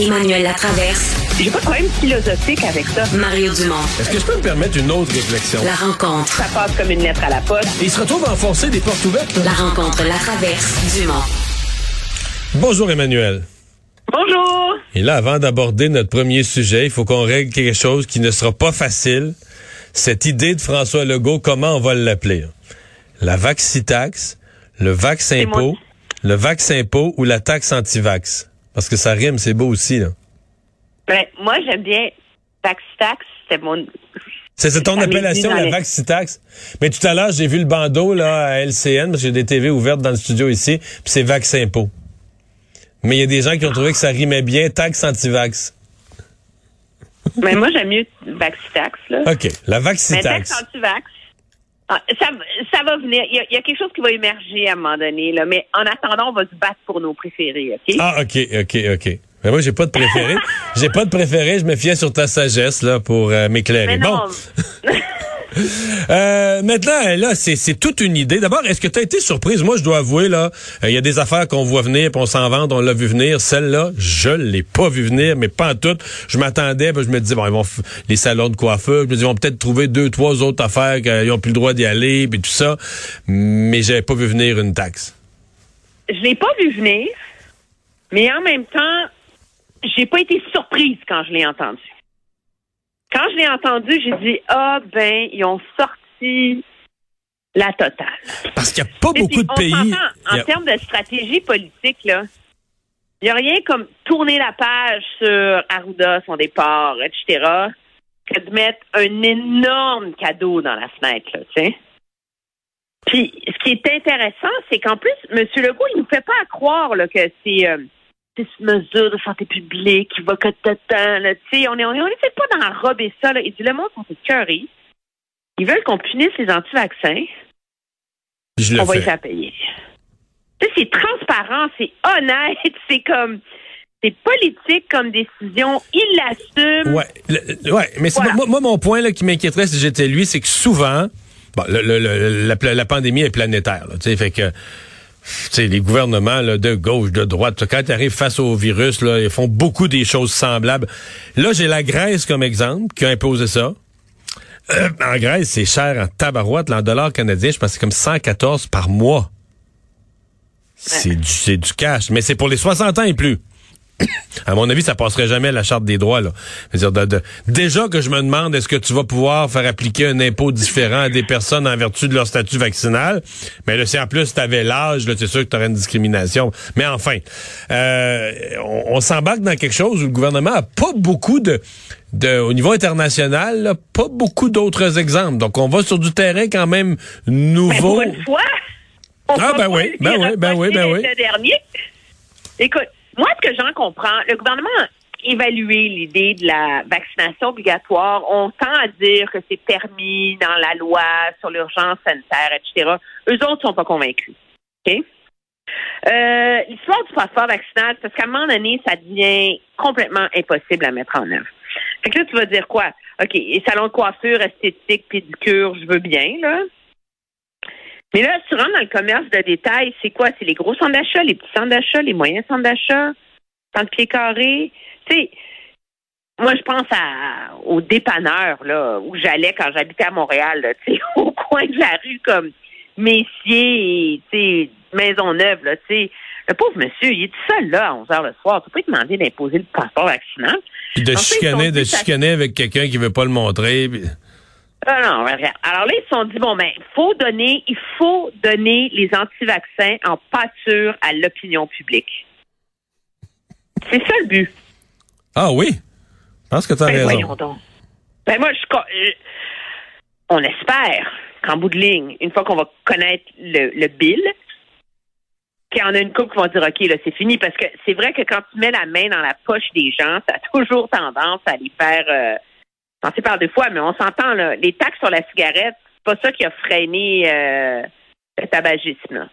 Emmanuel Latraverse. J'ai pas de problème philosophique avec ça. Mario Dumont. Est-ce que je peux me permettre une autre réflexion? La rencontre. Ça passe comme une lettre à la poste. Et il se retrouve à enfoncer des portes ouvertes. La rencontre, la traverse, Dumont. Bonjour Emmanuel. Bonjour. Et là, avant d'aborder notre premier sujet, il faut qu'on règle quelque chose qui ne sera pas facile. Cette idée de François Legault, comment on va l'appeler? La vaccitax, le vax-impôt, le vax-impôt ou la taxe anti-vax? Parce que ça rime, c'est beau aussi, là. Ben, moi, j'aime bien Tax-Tax. C'est mon. C'est ton appellation, la vaccitax. Mais tout à l'heure, j'ai vu le bandeau là à LCN, parce que j'ai des TV ouvertes dans le studio ici, puis c'est vax-impôt. Mais il y a des gens qui ont trouvé que ça rimait bien, taxe anti-vax. Mais moi, j'aime mieux Vax-Tax, là. OK, la Mais vaccitax. taxe anti-vax. Ah, Ça, ça va venir. Il y, a, il y a quelque chose qui va émerger à un moment donné, là. Mais en attendant, on va se battre pour nos préférés, OK? Ah, OK, OK, OK. Mais moi, j'ai pas de préféré. j'ai pas de préféré. Je me fiais sur ta sagesse, là, pour euh, m'éclairer. Bon. Euh, maintenant, là, c'est, toute une idée. D'abord, est-ce que tu as été surprise? Moi, je dois avouer, là, euh, il y a des affaires qu'on voit venir, puis on s'en vante, on l'a vu venir. Celle-là, je l'ai pas vu venir, mais pas en tout. Je m'attendais, je me disais, bon, ils vont les salons de coiffeur, je me disais, ils vont peut-être trouver deux, trois autres affaires qu'ils ont plus le droit d'y aller, puis tout ça. Mais j'avais pas vu venir une taxe. je l'ai pas vu venir, mais en même temps, j'ai pas été surprise quand je l'ai entendu. Quand je l'ai entendu, j'ai dit ah ben ils ont sorti la totale. Parce qu'il y a pas Et beaucoup puis, de on pays. En a- termes de stratégie politique là, il y a rien comme tourner la page sur Arruda, son départ, etc. que de mettre un énorme cadeau dans la fenêtre, là, tu sais. Puis, ce qui est intéressant, c'est qu'en plus, M. Legault, il nous fait pas croire là, que c'est euh, c'est une mesure de santé publique qui va que là, tu sais. On est, on est, on est pas dans robe ça, là. Il dit, le monde sont écœurés. Ils veulent qu'on punisse les anti-vaccins. je le On va les faire payer. C'est transparent, c'est honnête, c'est comme... C'est politique comme décision. Il l'assume. Ouais, le- ouais, mais Voilà. moi, moi, mon point là qui m'inquiéterait si j'étais lui, c'est que souvent, bon, le- la, la pandémie est planétaire, là, fait que tu sais, les gouvernements là, de gauche, de droite, quand ils arrivent face au virus, là, ils font beaucoup des choses semblables. Là, j'ai la Grèce comme exemple qui a imposé ça. Euh, en Grèce, c'est cher en tabarouette, en dollars canadiens, je pense que c'est comme 114 par mois. C'est du, c'est du cash, mais c'est pour les 60 ans et plus. À mon avis, ça passerait jamais à la charte des droits. Là. Dire, de- de- déjà que je me demande est-ce que tu vas pouvoir faire appliquer un impôt différent à des personnes en vertu de leur statut vaccinal? Mais là, si en plus tu avais l'âge, là, c'est sûr que tu aurais une discrimination. Mais enfin, euh, on, on s'embarque dans quelque chose où le gouvernement a pas beaucoup de, de au niveau international, là, pas beaucoup d'autres exemples. Donc, on va sur du terrain quand même Mais nouveau. pour une fois. on Ah, ben pas oui, ben oui, ben oui, ben oui. Dernier. Écoute, moi, ce que j'en comprends, le gouvernement a évalué l'idée de la vaccination obligatoire. On tend à dire que c'est permis dans la loi sur l'urgence sanitaire, etc. Eux autres sont pas convaincus. OK? Euh, L'histoire du passeport vaccinal, parce qu'à un moment donné, ça devient complètement impossible à mettre en œuvre. Fait que là, tu vas dire quoi? OK, les salons de coiffure, esthétique, pédicure, je veux bien, là. Mais là, si tu rentres dans le commerce de détail, c'est quoi? C'est les gros centres d'achat, les petits centres d'achat, les moyens centres d'achat, centres pieds carrés. Tu sais, moi, je pense à, au dépanneur, là, où j'allais quand j'habitais à Montréal, là, tu sais, au coin de la rue, comme Messier tu sais, Maisonneuve, là, tu sais. Le pauvre monsieur, il est tout seul, là, à 11 heures le soir. Tu peux pas lui demander d'imposer le passeport vaccinal. Puis de En chicaner, de chicaner avec quelqu'un qui veut pas le montrer. puis- Ah non, regarde. Alors là, ils se sont dit, bon, ben, faut donner, il faut donner les anti-vaccins en pâture à l'opinion publique. C'est ça le but. Ah oui? Je pense que tu as Ben, raison. donc. Ben, moi, je, euh, on espère qu'en bout de ligne, une fois qu'on va connaître le, le bill, qu'il y en a une couple qui vont dire, OK, là, c'est fini. Parce que c'est vrai que quand tu mets la main dans la poche des gens, ça a toujours tendance à les faire euh, penser par deux fois, mais on s'entend, là. Les taxes sur la cigarette, c'est pas ça qui a freiné euh, le tabagisme, là.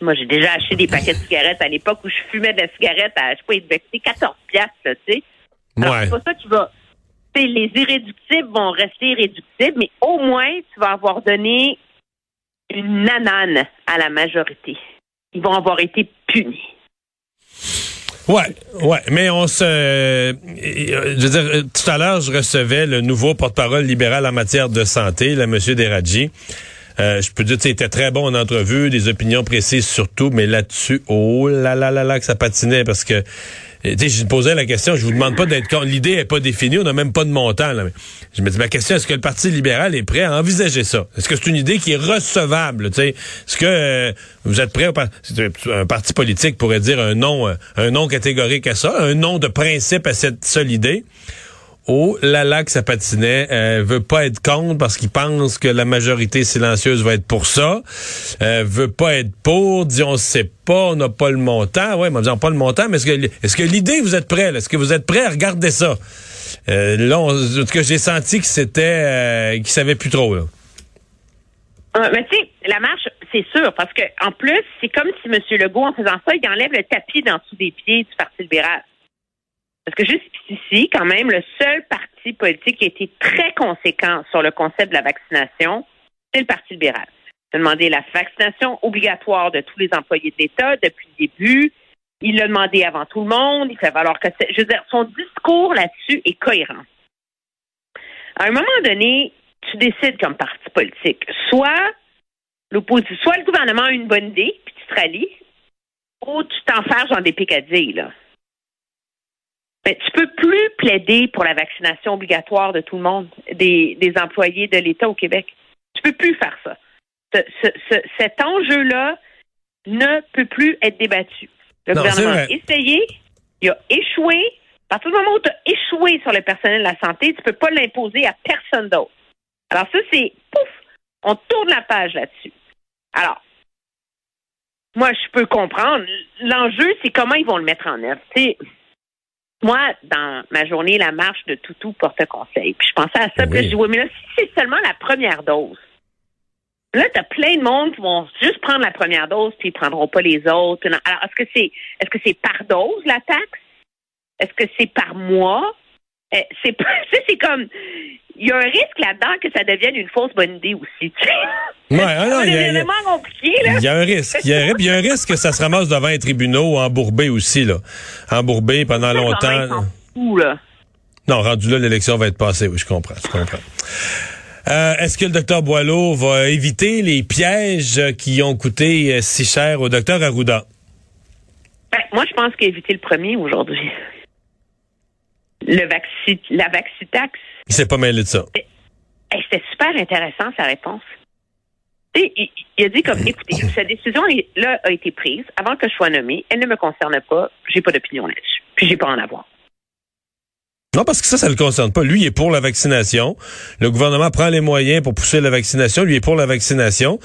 Moi, j'ai déjà acheté des paquets de cigarettes à l'époque où je fumais de la cigarette à, je sais pas, il devait coûter 14 piastres, là, tu sais. Alors, Ouais. c'est pas ça qui va. tu sais, les irréductibles vont rester irréductibles, mais au moins, tu vas avoir donné une nanane à la majorité. Ils vont avoir été punis. Ouais, ouais, mais on se, euh, je veux dire, euh, tout à l'heure, je recevais le nouveau porte-parole libéral en matière de santé, le Monsieur Deradji. Euh, je peux dire, il était très bon en entrevue, des opinions précises surtout, mais là-dessus, oh là là là là que ça patinait parce que je posais la question, je vous demande pas d'être con. L'idée est pas définie, on n'a même pas de montant. Là. Je me dis, ma question, est-ce que le Parti libéral est prêt à envisager ça? Est-ce que c'est une idée qui est recevable? Est-ce que euh, vous êtes prêt? Un parti politique pourrait dire un non, euh, un non catégorique à ça, un non de principe à cette seule idée? Oh là là que ça patinait, euh, veut pas être contre parce qu'il pense que la majorité silencieuse va être pour ça. Euh, veut pas être pour, dit on sait pas, on n'a pas le montant. Ouais, mais on pas le montant, mais est-ce que est-ce que l'idée vous êtes prêt Est-ce que vous êtes prêt à regarder ça? Euh, Là, en tout cas, j'ai senti que c'était euh, qu'il savait plus trop là. Ah, mais tu sais, la marche, c'est sûr, parce que en plus, c'est comme si M. Legault, en faisant ça, il enlève le tapis dans dessous des pieds du Parti libéral. Parce que juste ici, quand même, le seul parti politique qui a été très conséquent sur le concept de la vaccination, c'est le Parti libéral. Il a demandé la vaccination obligatoire de tous les employés de l'État depuis le début. Il l'a demandé avant tout le monde. Il fait valoir que je veux dire, son discours là-dessus est cohérent. À un moment donné, tu décides comme parti politique. Soit l'opposition, soit le gouvernement a une bonne idée, puis tu te rallies, ou tu t'enfermes dans des picadilles, là. Mais tu peux plus plaider pour la vaccination obligatoire de tout le monde, des, des employés de l'État au Québec. Tu peux plus faire ça. cet enjeu-là ne peut plus être débattu. Le gouvernement a essayé, il a échoué. À partir du moment où tu as échoué sur le personnel de la santé, tu peux pas l'imposer à personne d'autre. Alors ça, c'est pouf, on tourne la page là-dessus. Alors, moi, je peux comprendre. L'enjeu, c'est comment ils vont le mettre en œuvre. Moi, dans ma journée, la marche de Toutou porte conseil. Puis je pensais à ça, puis je dis, oui, mais là, si c'est seulement la première dose, là, tu as plein de monde qui vont juste prendre la première dose, puis ils prendront pas les autres. Alors, est-ce que c'est est-ce que c'est par dose la taxe? Est-ce que c'est par mois? Eh, c'est c'est comme il y a un risque là-dedans que ça devienne une fausse bonne idée aussi. Ouais, ah il y, a, compliqué, là. Il y a un risque. Il y a, y a un risque que ça se ramasse devant les tribunaux embourbé aussi, là. Embourbé pendant longtemps. Fou, là. Non, rendu là, l'élection va être passée. Oui, je comprends. Je comprends. Euh, Est-ce que le docteur Boileau va éviter les pièges qui ont coûté euh, si cher au docteur Arruda? Ben, moi, je pense qu'il a évité le premier aujourd'hui le la vaccitax. Il s'est pas mêlé de ça. C'était super intéressant, sa réponse. Il, il, a dit comme, écoutez, cette décision-là a été prise avant que je sois nommé. Elle ne me concerne pas. J'ai pas d'opinion là-dessus. Puis j'ai pas en avoir. Non, parce que ça, ça le concerne pas. Lui, il est pour la vaccination. Le gouvernement prend les moyens pour pousser la vaccination. Lui est pour la vaccination.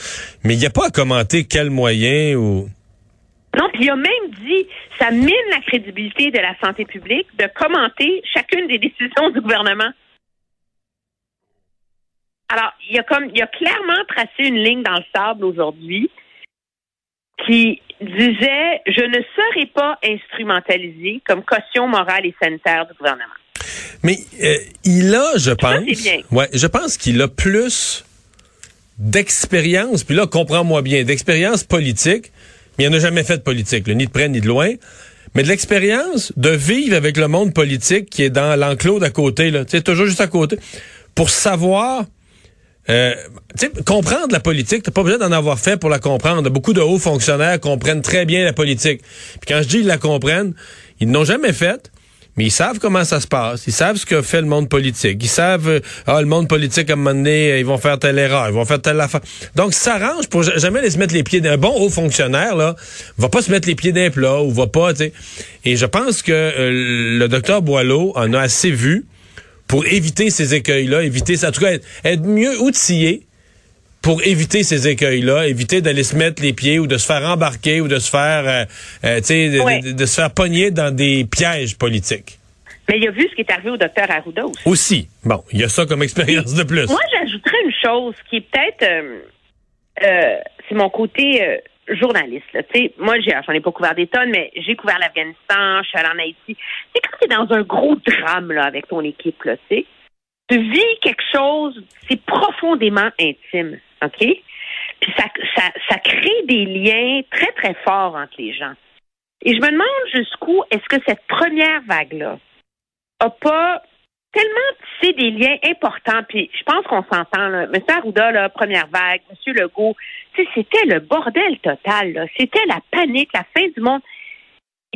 Mais il n'y a pas à commenter quels moyens ou... Non, puis il a même dit, ça mine la crédibilité de la santé publique de commenter chacune des décisions du gouvernement. Alors, il a comme, il a clairement tracé une ligne dans le sable aujourd'hui qui disait, je ne serai pas instrumentalisé comme caution morale et sanitaire du gouvernement. Mais euh, il a, je pense, ouais, je pense qu'il a plus d'expérience, puis là, comprends-moi bien, d'expérience politique il n'en a jamais fait de politique, ni de près ni de loin. Mais de l'expérience de vivre avec le monde politique qui est dans l'enclos d'à côté, là, toujours juste à côté, pour savoir euh, comprendre la politique, t'as pas besoin d'en avoir fait pour la comprendre. Beaucoup de hauts fonctionnaires comprennent très bien la politique. Puis quand je dis ils la comprennent, ils n'ont jamais fait mais ils savent comment ça se passe. Ils savent ce que fait le monde politique. Ils savent, euh, ah, le monde politique, à un moment donné, euh, ils vont faire telle erreur, ils vont faire telle affaire. Donc, ça arrange pour jamais les se mettre les pieds d'un bon haut fonctionnaire, là, va pas se mettre les pieds d'un plat ou va pas, tu sais. Et je pense que euh, le docteur Boileau en a assez vu pour éviter ces écueils-là, éviter ça, en tout cas, être mieux outillé pour éviter ces écueils-là, éviter d'aller se mettre les pieds ou de se faire embarquer ou de se faire, euh, euh, tu sais, de, se faire pogner dans des pièges politiques. Mais il a vu ce qui est arrivé au docteur Arruda aussi. Aussi. Bon, il y a ça comme expérience de plus. Moi, j'ajouterais une chose qui est peut-être, euh, c'est mon côté journaliste. Là. Moi, j'en ai, pas couvert des tonnes, mais j'ai couvert l'Afghanistan, je suis allée en Haïti. C'est quand tu es dans un gros drame là, avec ton équipe, là, tu sais, tu vis quelque chose, c'est profondément intime. OK? Puis ça, ça, ça crée des liens très, très forts entre les gens. Et je me demande jusqu'où est-ce que cette première vague-là a pas tellement tissé des liens importants. Puis je pense qu'on s'entend, là. M. Arruda, la première vague, M. Legault, c'était le bordel total. C'était la panique, la fin du monde.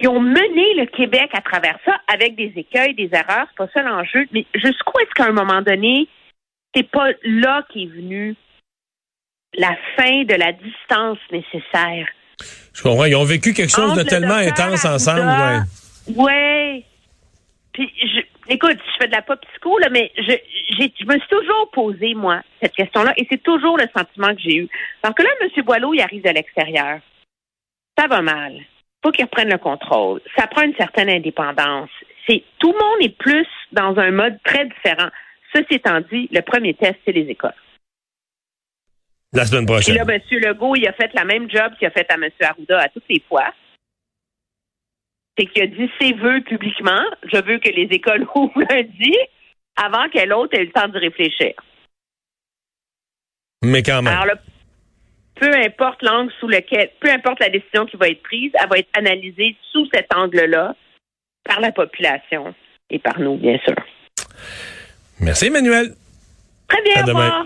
Ils ont mené le Québec à travers ça avec des écueils, des erreurs, c'est pas ça l'enjeu. Mais jusqu'où est-ce qu'à un moment donné, c'est pas là qu'est venue la fin de la distance nécessaire? Je comprends. Ils ont vécu quelque chose de tellement intense ensemble. Ouais. ouais. Puis, je, écoute, je fais de la pop psycho, là, mais je, je me suis toujours posé, moi, cette question-là, et c'est toujours le sentiment que j'ai eu. Parce que là, M. Boileau, il arrive de l'extérieur. Ça va mal. Faut qu'il reprenne le contrôle. Ça prend une certaine indépendance. C'est tout le monde est plus dans un mode très différent. Ceci étant dit, le premier test, c'est les écoles. La semaine prochaine. Et là, M. Legault, il a fait la même job qu'il a fait à M. Arruda à toutes les fois. C'est qu'il a dit ses vœux publiquement. Je veux que les écoles ouvrent lundi avant que l'autre ait eu le temps de réfléchir. Mais quand même. Alors, peu importe l'angle sous lequel, peu importe la décision qui va être prise, elle va être analysée sous cet angle-là par la population et par nous, bien sûr. Merci, Emmanuel. Très bien, au revoir.